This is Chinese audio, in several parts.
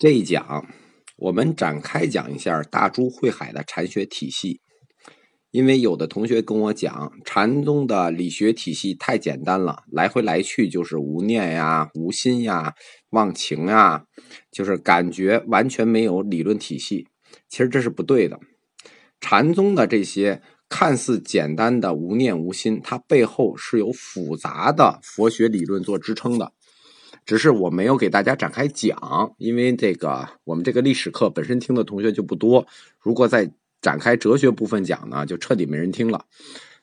这一讲，我们展开讲一下大珠慧海的禅学体系。因为有的同学跟我讲，禅宗的理学体系太简单了，来回来去就是无念呀、无心呀、忘情呀，就是感觉完全没有理论体系。其实这是不对的。禅宗的这些看似简单的无念无心，它背后是有复杂的佛学理论做支撑的。只是我没有给大家展开讲，因为这个我们这个历史课本身听的同学就不多，如果再展开哲学部分讲呢，就彻底没人听了。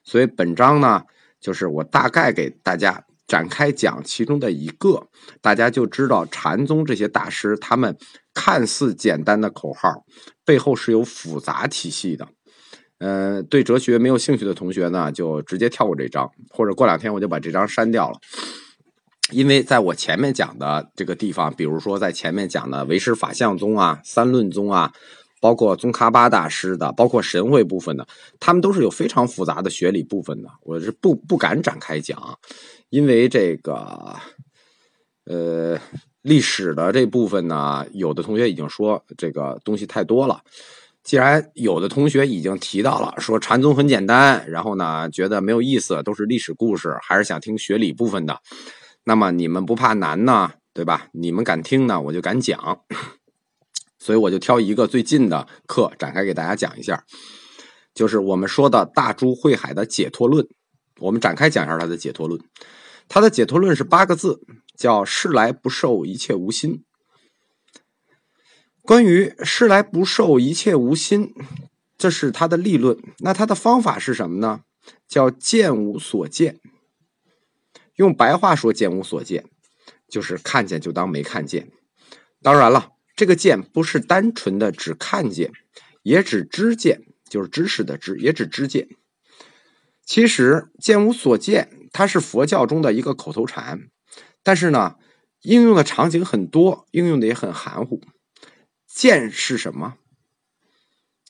所以本章呢，就是我大概给大家展开讲其中的一个，大家就知道禅宗这些大师他们看似简单的口号背后是有复杂体系的。呃，对哲学没有兴趣的同学呢，就直接跳过这章，或者过两天我就把这章删掉了。因为在我前面讲的这个地方，比如说在前面讲的唯识法相宗啊、三论宗啊，包括宗喀巴大师的，包括神会部分的，他们都是有非常复杂的学理部分的，我是不不敢展开讲，因为这个，呃，历史的这部分呢，有的同学已经说这个东西太多了。既然有的同学已经提到了说禅宗很简单，然后呢觉得没有意思，都是历史故事，还是想听学理部分的。那么你们不怕难呢，对吧？你们敢听呢，我就敢讲。所以我就挑一个最近的课展开给大家讲一下，就是我们说的大珠慧海的解脱论。我们展开讲一下他的解脱论。他的解脱论是八个字，叫“世来不受一切无心”。关于“世来不受一切无心”，这是他的立论。那他的方法是什么呢？叫“见无所见”。用白话说，见无所见，就是看见就当没看见。当然了，这个见不是单纯的只看见，也指知见，就是知识的知，也指知见。其实见无所见，它是佛教中的一个口头禅，但是呢，应用的场景很多，应用的也很含糊。见是什么？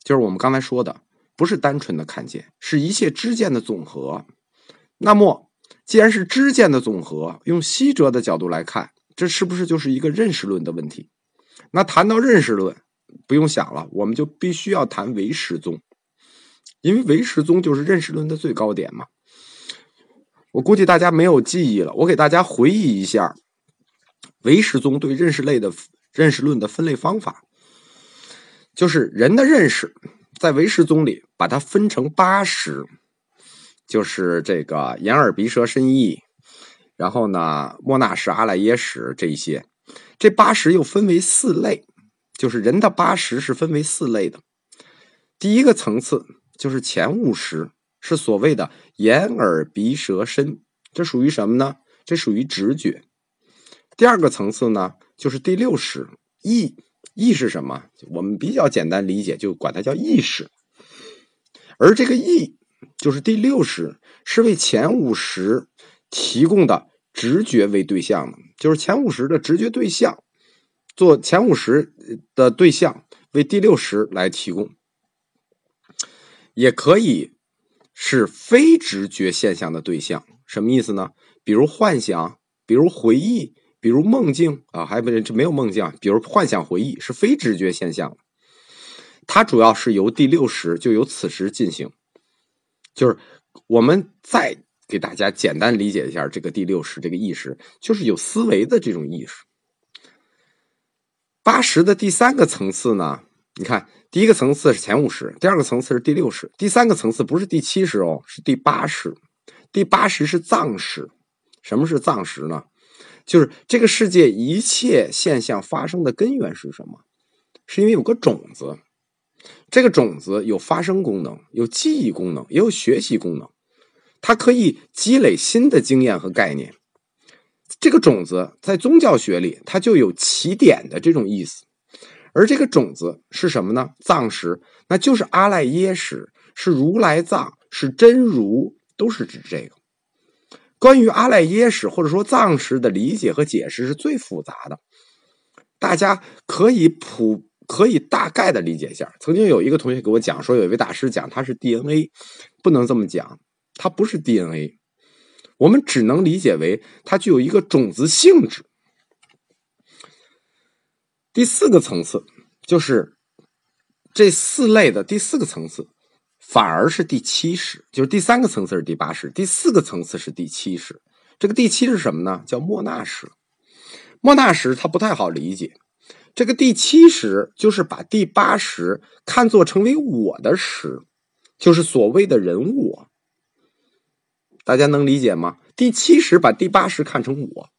就是我们刚才说的，不是单纯的看见，是一切知见的总和。那么。既然是知见的总和，用西哲的角度来看，这是不是就是一个认识论的问题？那谈到认识论，不用想了，我们就必须要谈唯识宗，因为唯识宗就是认识论的最高点嘛。我估计大家没有记忆了，我给大家回忆一下唯识宗对认识类的认识论的分类方法，就是人的认识，在唯识宗里把它分成八识。就是这个眼耳鼻舌身意，然后呢，莫那什、阿赖耶识这一些，这八识又分为四类，就是人的八识是分为四类的。第一个层次就是前五识，是所谓的眼耳鼻舌身，这属于什么呢？这属于直觉。第二个层次呢，就是第六识意，意是什么？我们比较简单理解，就管它叫意识。而这个意。就是第六识是为前五十提供的直觉为对象的，就是前五十的直觉对象，做前五十的对象为第六识来提供，也可以是非直觉现象的对象。什么意思呢？比如幻想，比如回忆，比如梦境啊，还不这没有梦境，比如幻想回忆是非直觉现象，它主要是由第六识就由此时进行。就是我们再给大家简单理解一下这个第六识这个意识，就是有思维的这种意识。八十的第三个层次呢，你看第一个层次是前五十，第二个层次是第六识，第三个层次不是第七识哦，是第八识。第八识是藏识。什么是藏识呢？就是这个世界一切现象发生的根源是什么？是因为有个种子。这个种子有发生功能，有记忆功能，也有学习功能。它可以积累新的经验和概念。这个种子在宗教学里，它就有起点的这种意思。而这个种子是什么呢？藏识，那就是阿赖耶识，是如来藏，是真如，都是指这个。关于阿赖耶识或者说藏识的理解和解释是最复杂的，大家可以普。可以大概的理解一下。曾经有一个同学给我讲说，有一位大师讲他是 DNA，不能这么讲，它不是 DNA，我们只能理解为它具有一个种子性质。第四个层次就是这四类的第四个层次，反而是第七识，就是第三个层次是第八识，第四个层次是第七识。这个第七是什么呢？叫莫纳识。莫纳识它不太好理解。这个第七识就是把第八识看作成为我的识，就是所谓的人我。大家能理解吗？第七识把第八识看成我。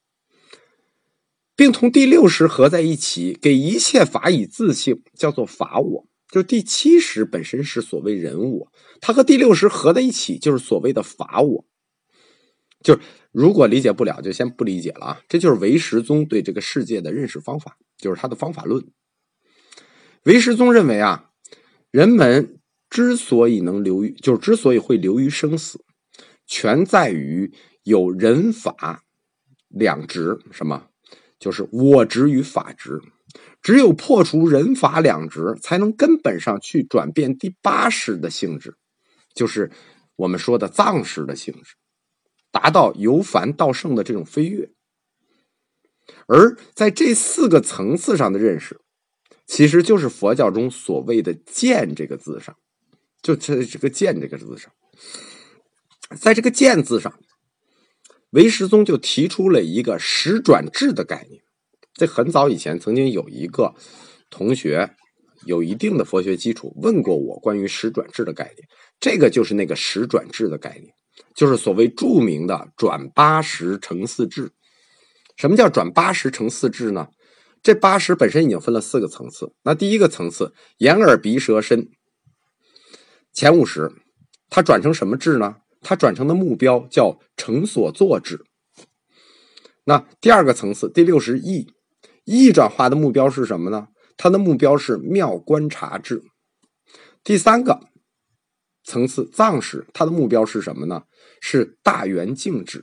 并同第六识合在一起，给一切法以自性，叫做法我。就第七识本身是所谓人我，它和第六识合在一起，就是所谓的法我。就是如果理解不了，就先不理解了啊。这就是唯识宗对这个世界的认识方法，就是他的方法论。唯识宗认为啊，人们之所以能流于，就是之所以会流于生死，全在于有人法两执，什么？就是我执与法执，只有破除人法两执，才能根本上去转变第八识的性质，就是我们说的藏识的性质，达到由凡到圣的这种飞跃。而在这四个层次上的认识，其实就是佛教中所谓的“见”这个字上，就这这个“见”这个字上，在这个“见”字上。唯识宗就提出了一个实转智的概念。在很早以前曾经有一个同学有一定的佛学基础，问过我关于实转智的概念。这个就是那个实转智的概念，就是所谓著名的转八十成四智。什么叫转八十成四智呢？这八十本身已经分了四个层次。那第一个层次，眼耳鼻舌身，前五十，它转成什么智呢？它转成的目标叫成所作智。那第二个层次，第六十意，意转化的目标是什么呢？它的目标是妙观察智。第三个层次藏识，它的目标是什么呢？是大圆净智。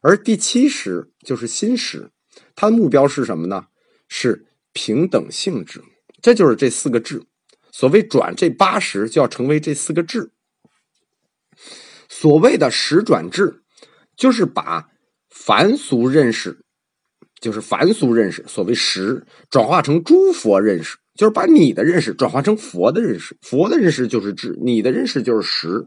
而第七识就是心识，它的目标是什么呢？是平等性质。这就是这四个智。所谓转这八十，就要成为这四个智。所谓的识转智，就是把凡俗认识，就是凡俗认识，所谓识，转化成诸佛认识，就是把你的认识转化成佛的认识。佛的认识就是智，你的认识就是实。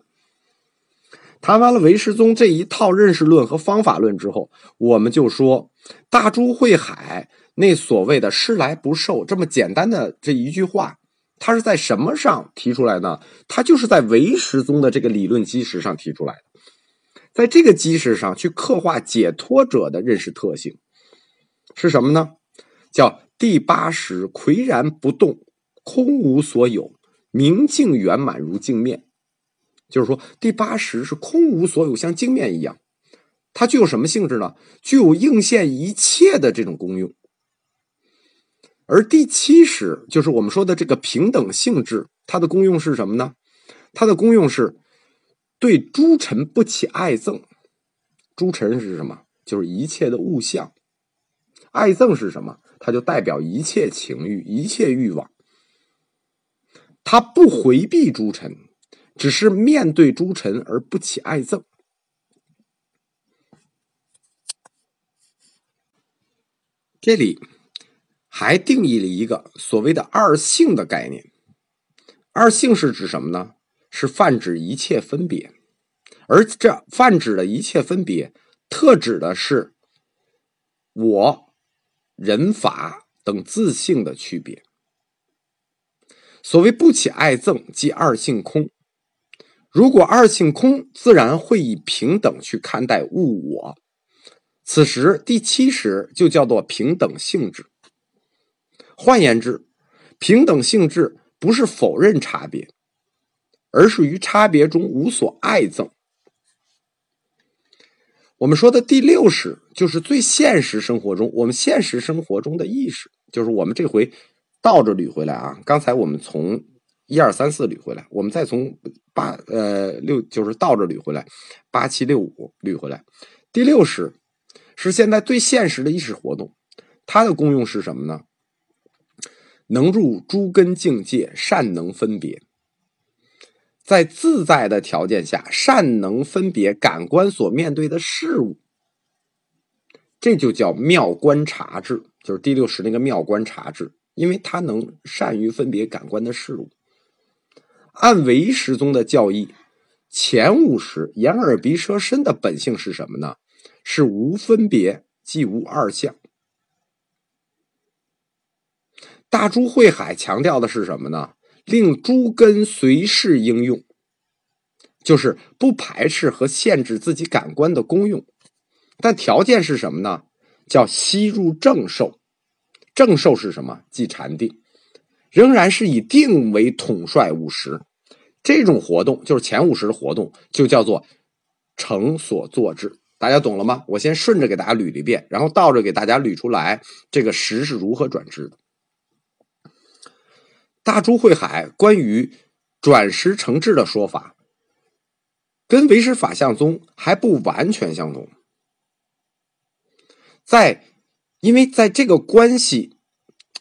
谈完了唯识宗这一套认识论和方法论之后，我们就说大珠慧海那所谓的“施来不受”这么简单的这一句话。他是在什么上提出来呢？他就是在唯识宗的这个理论基石上提出来的，在这个基石上去刻画解脱者的认识特性是什么呢？叫第八识岿然不动，空无所有，明净圆满如镜面。就是说，第八识是空无所有，像镜面一样。它具有什么性质呢？具有应现一切的这种功用。而第七识就是我们说的这个平等性质，它的功用是什么呢？它的功用是对诸尘不起爱憎。诸尘是什么？就是一切的物象。爱憎是什么？它就代表一切情欲、一切欲望。他不回避诸臣，只是面对诸臣而不起爱憎。这里。还定义了一个所谓的二性的概念。二性是指什么呢？是泛指一切分别，而这泛指的一切分别，特指的是我、人、法等自性的区别。所谓不起爱憎，即二性空。如果二性空，自然会以平等去看待物我。此时第七识就叫做平等性质。换言之，平等性质不是否认差别，而是于差别中无所爱憎。我们说的第六识，就是最现实生活中，我们现实生活中的意识，就是我们这回倒着捋回来啊。刚才我们从一二三四捋回来，我们再从八呃六，就是倒着捋回来，八七六五捋回来。第六识是现在最现实的意识活动，它的功用是什么呢？能入诸根境界，善能分别，在自在的条件下，善能分别感官所面对的事物，这就叫妙观察智，就是第六识那个妙观察智。因为他能善于分别感官的事物。按唯识宗的教义，前五识眼耳鼻舌身的本性是什么呢？是无分别，即无二相。大珠慧海强调的是什么呢？令诸根随事应用，就是不排斥和限制自己感官的功用，但条件是什么呢？叫吸入正受。正受是什么？即禅定，仍然是以定为统帅五十。这种活动就是前五十的活动，就叫做成所作智。大家懂了吗？我先顺着给大家捋一遍，然后倒着给大家捋出来，这个识是如何转智的。大珠慧海关于转识成智的说法，跟唯识法相宗还不完全相同。在，因为在这个关系，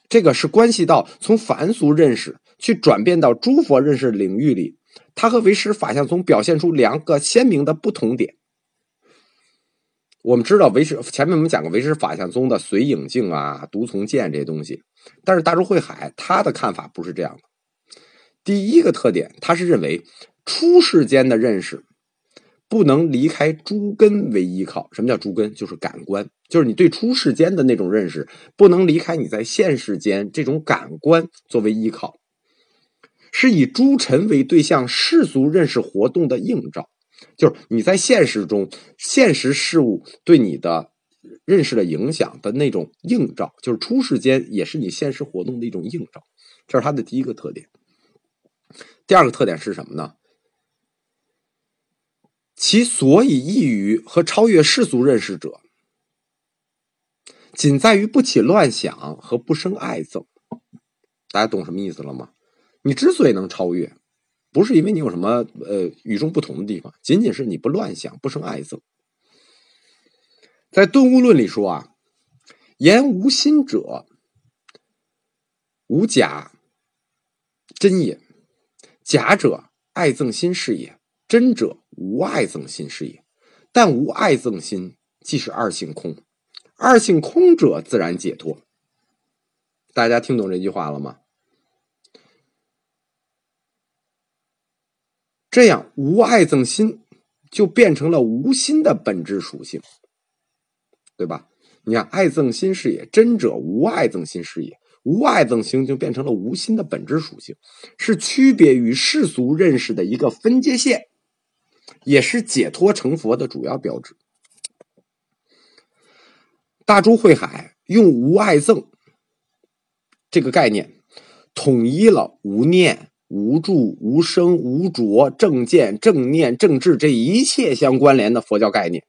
这个是关系到从凡俗认识去转变到诸佛认识领域里，它和唯识法相宗表现出两个鲜明的不同点。我们知道唯识前面我们讲过唯识法相宗的随影镜啊、独从见这些东西。但是大珠慧海他的看法不是这样的。第一个特点，他是认为初世间的认识不能离开诸根为依靠。什么叫诸根？就是感官，就是你对初世间的那种认识不能离开你在现世间这种感官作为依靠，是以诸尘为对象世俗认识活动的映照，就是你在现实中现实事物对你的。认识的影响的那种映照，就是初世间也是你现实活动的一种映照，这是它的第一个特点。第二个特点是什么呢？其所以异于和超越世俗认识者，仅在于不起乱想和不生爱憎。大家懂什么意思了吗？你之所以能超越，不是因为你有什么呃与众不同的地方，仅仅是你不乱想，不生爱憎。在顿悟论里说啊，言无心者，无假真也；假者爱憎心是也，真者无爱憎心是也。但无爱憎心，即是二性空。二性空者，自然解脱。大家听懂这句话了吗？这样无爱憎心，就变成了无心的本质属性。对吧？你看，爱憎心是也，真者无爱憎心是也，无爱憎心就变成了无心的本质属性，是区别于世俗认识的一个分界线，也是解脱成佛的主要标志。大珠慧海用无爱憎这个概念，统一了无念、无住、无生、无着、正见、正念、正智这一切相关联的佛教概念。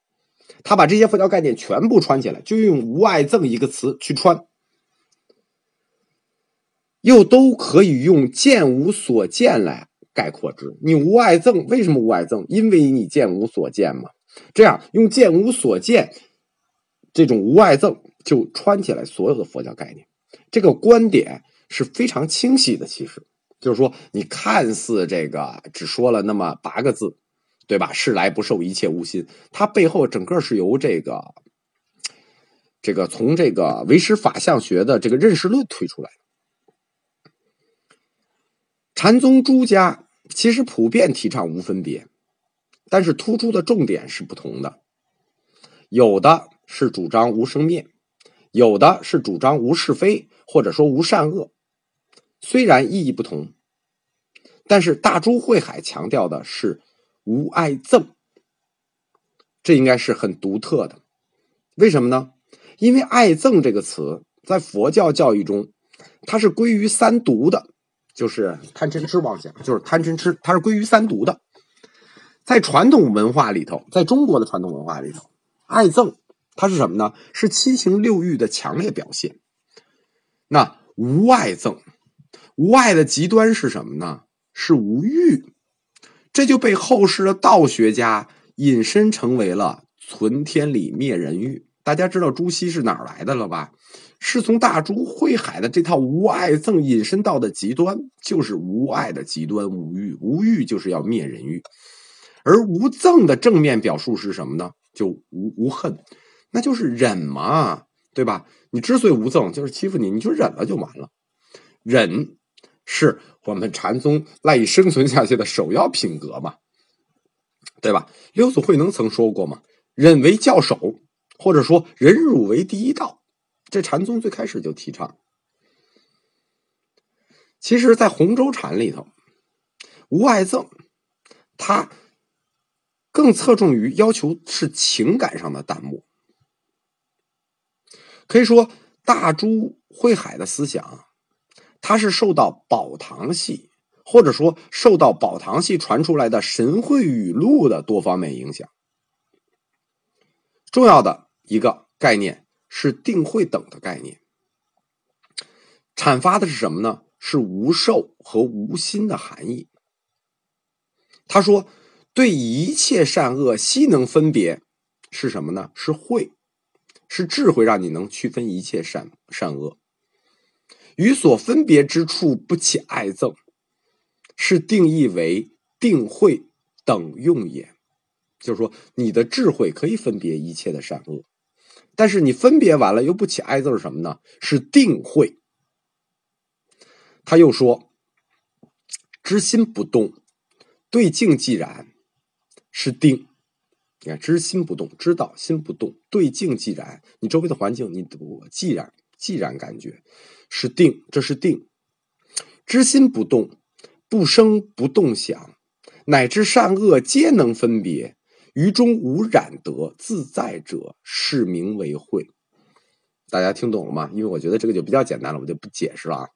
他把这些佛教概念全部串起来，就用“无爱憎”一个词去串，又都可以用“见无所见”来概括之。你无爱憎，为什么无爱憎？因为你见无所见嘛。这样用“见无所见”这种无爱憎，就穿起来所有的佛教概念。这个观点是非常清晰的。其实就是说，你看似这个只说了那么八个字。对吧？是来不受，一切无心。它背后整个是由这个，这个从这个唯识法相学的这个认识论推出来的。禅宗诸家其实普遍提倡无分别，但是突出的重点是不同的。有的是主张无生灭，有的是主张无是非，或者说无善恶。虽然意义不同，但是大珠慧海强调的是。无爱憎，这应该是很独特的。为什么呢？因为爱憎这个词在佛教教育中，它是归于三毒的，就是贪嗔痴妄想，就是贪嗔痴，它是归于三毒的。在传统文化里头，在中国的传统文化里头，爱憎它是什么呢？是七情六欲的强烈表现。那无爱憎，无爱的极端是什么呢？是无欲。这就被后世的道学家引申成为了存天理灭人欲。大家知道朱熹是哪儿来的了吧？是从大珠慧海的这套无爱憎引申到的极端，就是无爱的极端无欲。无欲就是要灭人欲，而无憎的正面表述是什么呢？就无无恨，那就是忍嘛，对吧？你之所以无憎，就是欺负你，你就忍了就完了。忍是我们禅宗赖以生存下去的首要品格嘛，对吧？刘祖慧能曾说过嘛：“忍为教首，或者说忍辱为第一道。”这禅宗最开始就提倡。其实，在洪州禅里头，无爱憎，他更侧重于要求是情感上的淡漠。可以说，大珠慧海的思想。他是受到宝堂系，或者说受到宝堂系传出来的神会语录的多方面影响。重要的一个概念是定慧等的概念，阐发的是什么呢？是无受和无心的含义。他说，对一切善恶悉能分别，是什么呢？是慧，是智慧，让你能区分一切善善恶。与所分别之处不起爱憎，是定义为定慧等用也。就是说，你的智慧可以分别一切的善恶，但是你分别完了又不起爱憎是什么呢？是定慧。他又说，知心不动，对境即然，是定。你看，知心不动，知道心不动，对境即然，你周围的环境，你我既然既然感觉。是定，这是定。知心不动，不生不动想，乃至善恶皆能分别，于中无染得自在者，是名为慧。大家听懂了吗？因为我觉得这个就比较简单了，我就不解释了啊。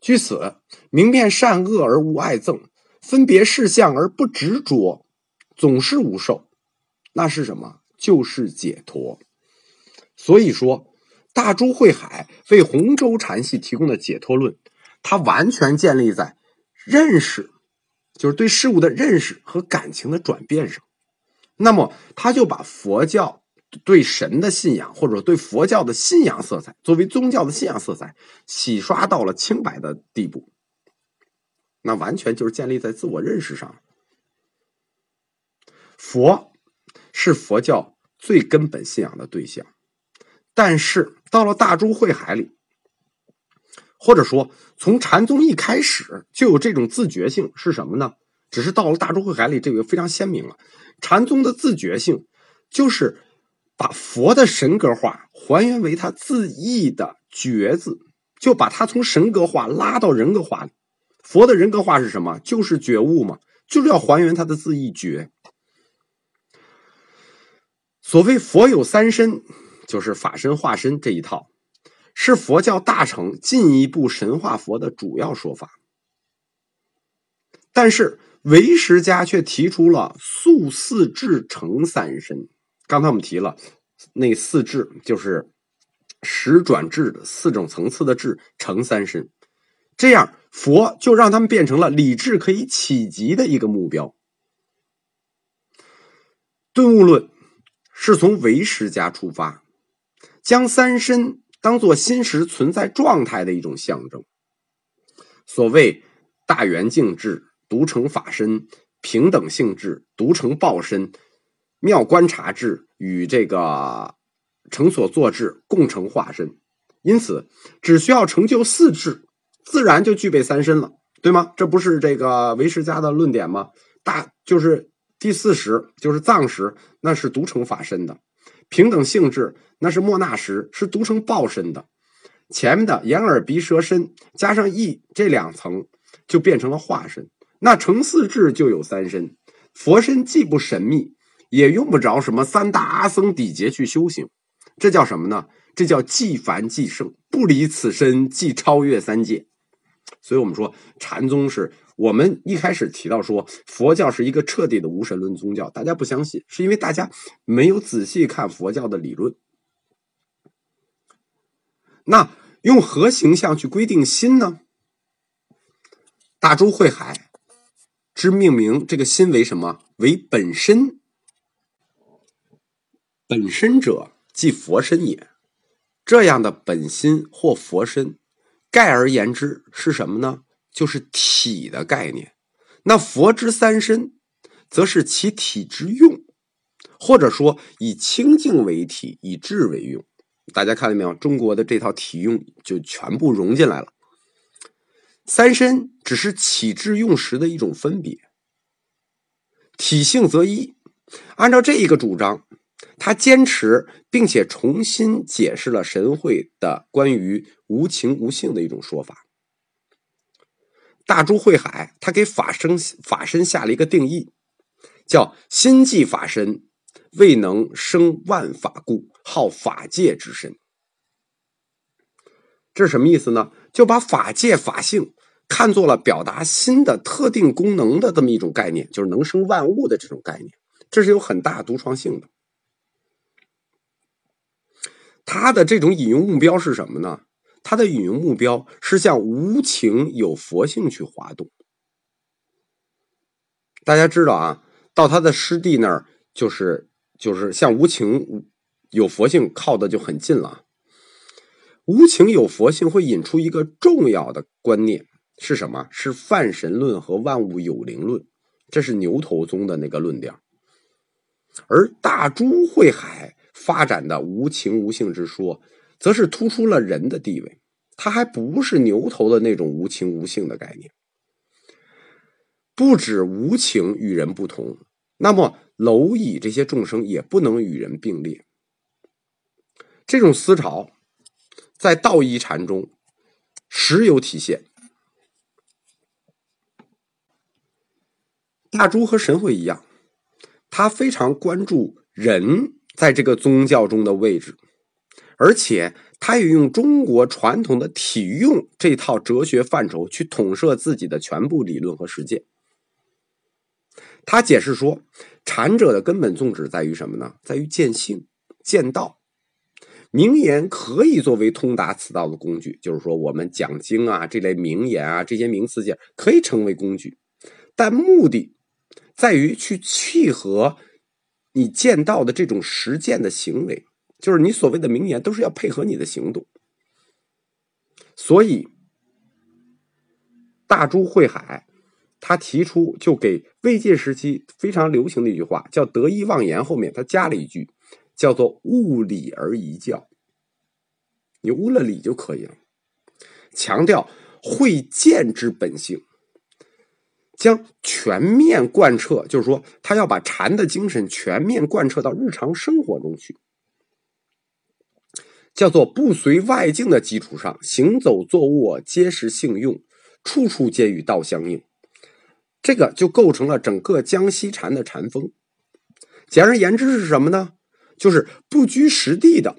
据此，明辨善恶而无爱憎，分别事相而不执着，总是无受，那是什么？就是解脱。所以说。大珠慧海为洪州禅系提供的解脱论，它完全建立在认识，就是对事物的认识和感情的转变上。那么，他就把佛教对神的信仰，或者对佛教的信仰色彩，作为宗教的信仰色彩，洗刷到了清白的地步。那完全就是建立在自我认识上。佛是佛教最根本信仰的对象。但是到了大珠慧海里，或者说从禅宗一开始就有这种自觉性，是什么呢？只是到了大珠慧海里，这个非常鲜明了。禅宗的自觉性就是把佛的神格化还原为他自意的觉字，就把他从神格化拉到人格化。佛的人格化是什么？就是觉悟嘛，就是要还原他的自意觉。所谓佛有三身。就是法身化身这一套，是佛教大乘进一步神化佛的主要说法。但是唯识家却提出了素四智成三身。刚才我们提了那四智，就是十转智的四种层次的智成三身，这样佛就让他们变成了理智可以企及的一个目标。顿悟论是从唯识家出发。将三身当做心识存在状态的一种象征。所谓大圆净智独成法身，平等性质独成报身，妙观察智与这个成所作智共成化身。因此，只需要成就四智，自然就具备三身了，对吗？这不是这个唯识家的论点吗？大就是第四识，就是藏识，那是独成法身的。平等性质，那是莫那什，是独成报身的。前面的眼耳鼻舌身加上意这两层，就变成了化身。那成四智就有三身。佛身既不神秘，也用不着什么三大阿僧底劫去修行。这叫什么呢？这叫既凡既圣，不离此身，即超越三界。所以我们说禅宗是。我们一开始提到说佛教是一个彻底的无神论宗教，大家不相信，是因为大家没有仔细看佛教的理论。那用何形象去规定心呢？大珠慧海之命名这个心为什么？为本身。本身者，即佛身也。这样的本心或佛身，概而言之是什么呢？就是体的概念，那佛之三身，则是其体之用，或者说以清净为体，以智为用。大家看到没有？中国的这套体用就全部融进来了。三身只是起至用时的一种分别，体性则一。按照这一个主张，他坚持并且重新解释了神会的关于无情无性的一种说法。大珠慧海，他给法身法身下了一个定义，叫心即法身，未能生万法故，号法界之身。这是什么意思呢？就把法界法性看作了表达心的特定功能的这么一种概念，就是能生万物的这种概念。这是有很大独创性的。他的这种引用目标是什么呢？他的引用目标是向无情有佛性去滑动。大家知道啊，到他的师弟那儿，就是就是向无情有佛性靠的就很近了。无情有佛性会引出一个重要的观念是什么？是泛神论和万物有灵论。这是牛头宗的那个论调。而大珠慧海发展的无情无性之说，则是突出了人的地位。它还不是牛头的那种无情无性的概念。不止无情与人不同，那么蝼蚁这些众生也不能与人并列。这种思潮在道一禅中时有体现。大珠和神会一样。他非常关注人在这个宗教中的位置，而且他也用中国传统的体用这套哲学范畴去统摄自己的全部理论和实践。他解释说，禅者的根本宗旨在于什么呢？在于见性、见道。名言可以作为通达此道的工具，就是说，我们讲经啊，这类名言啊，这些名词件可以成为工具，但目的。在于去契合你见到的这种实践的行为，就是你所谓的名言，都是要配合你的行动。所以，大珠慧海他提出，就给魏晋时期非常流行的一句话，叫“得意忘言”，后面他加了一句，叫做“悟理而一教”，你悟了理就可以了，强调会见之本性。将全面贯彻，就是说，他要把禅的精神全面贯彻到日常生活中去，叫做不随外境的基础上，行走坐卧皆是性用，处处皆与道相应。这个就构成了整个江西禅的禅风。简而言之是什么呢？就是不拘实地的，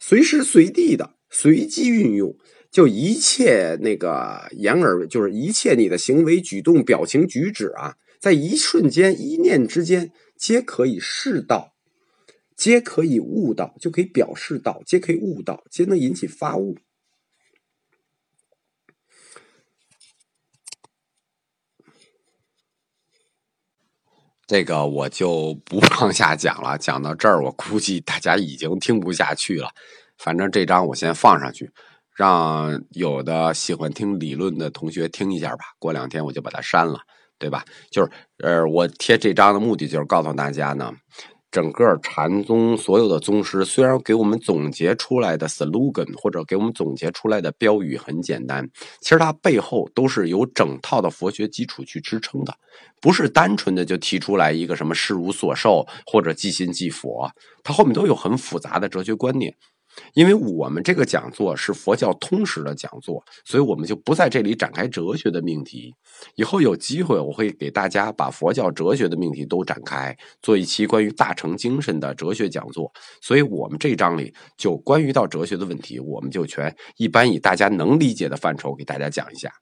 随时随地的随机运用。就一切那个言而，就是一切你的行为举动、表情举止啊，在一瞬间、一念之间，皆可以示道，皆可以悟道，就可以表示道，皆可以悟道，皆能引起发悟。这个我就不 往下讲了，讲到这儿，我估计大家已经听不下去了。反正这章我先放上去。让有的喜欢听理论的同学听一下吧，过两天我就把它删了，对吧？就是，呃，我贴这张的目的就是告诉大家呢，整个禅宗所有的宗师虽然给我们总结出来的 slogan 或者给我们总结出来的标语很简单，其实它背后都是有整套的佛学基础去支撑的，不是单纯的就提出来一个什么事无所受或者即心即佛，它后面都有很复杂的哲学观念。因为我们这个讲座是佛教通识的讲座，所以我们就不在这里展开哲学的命题。以后有机会，我会给大家把佛教哲学的命题都展开，做一期关于大乘精神的哲学讲座。所以我们这章里就关于到哲学的问题，我们就全一般以大家能理解的范畴给大家讲一下。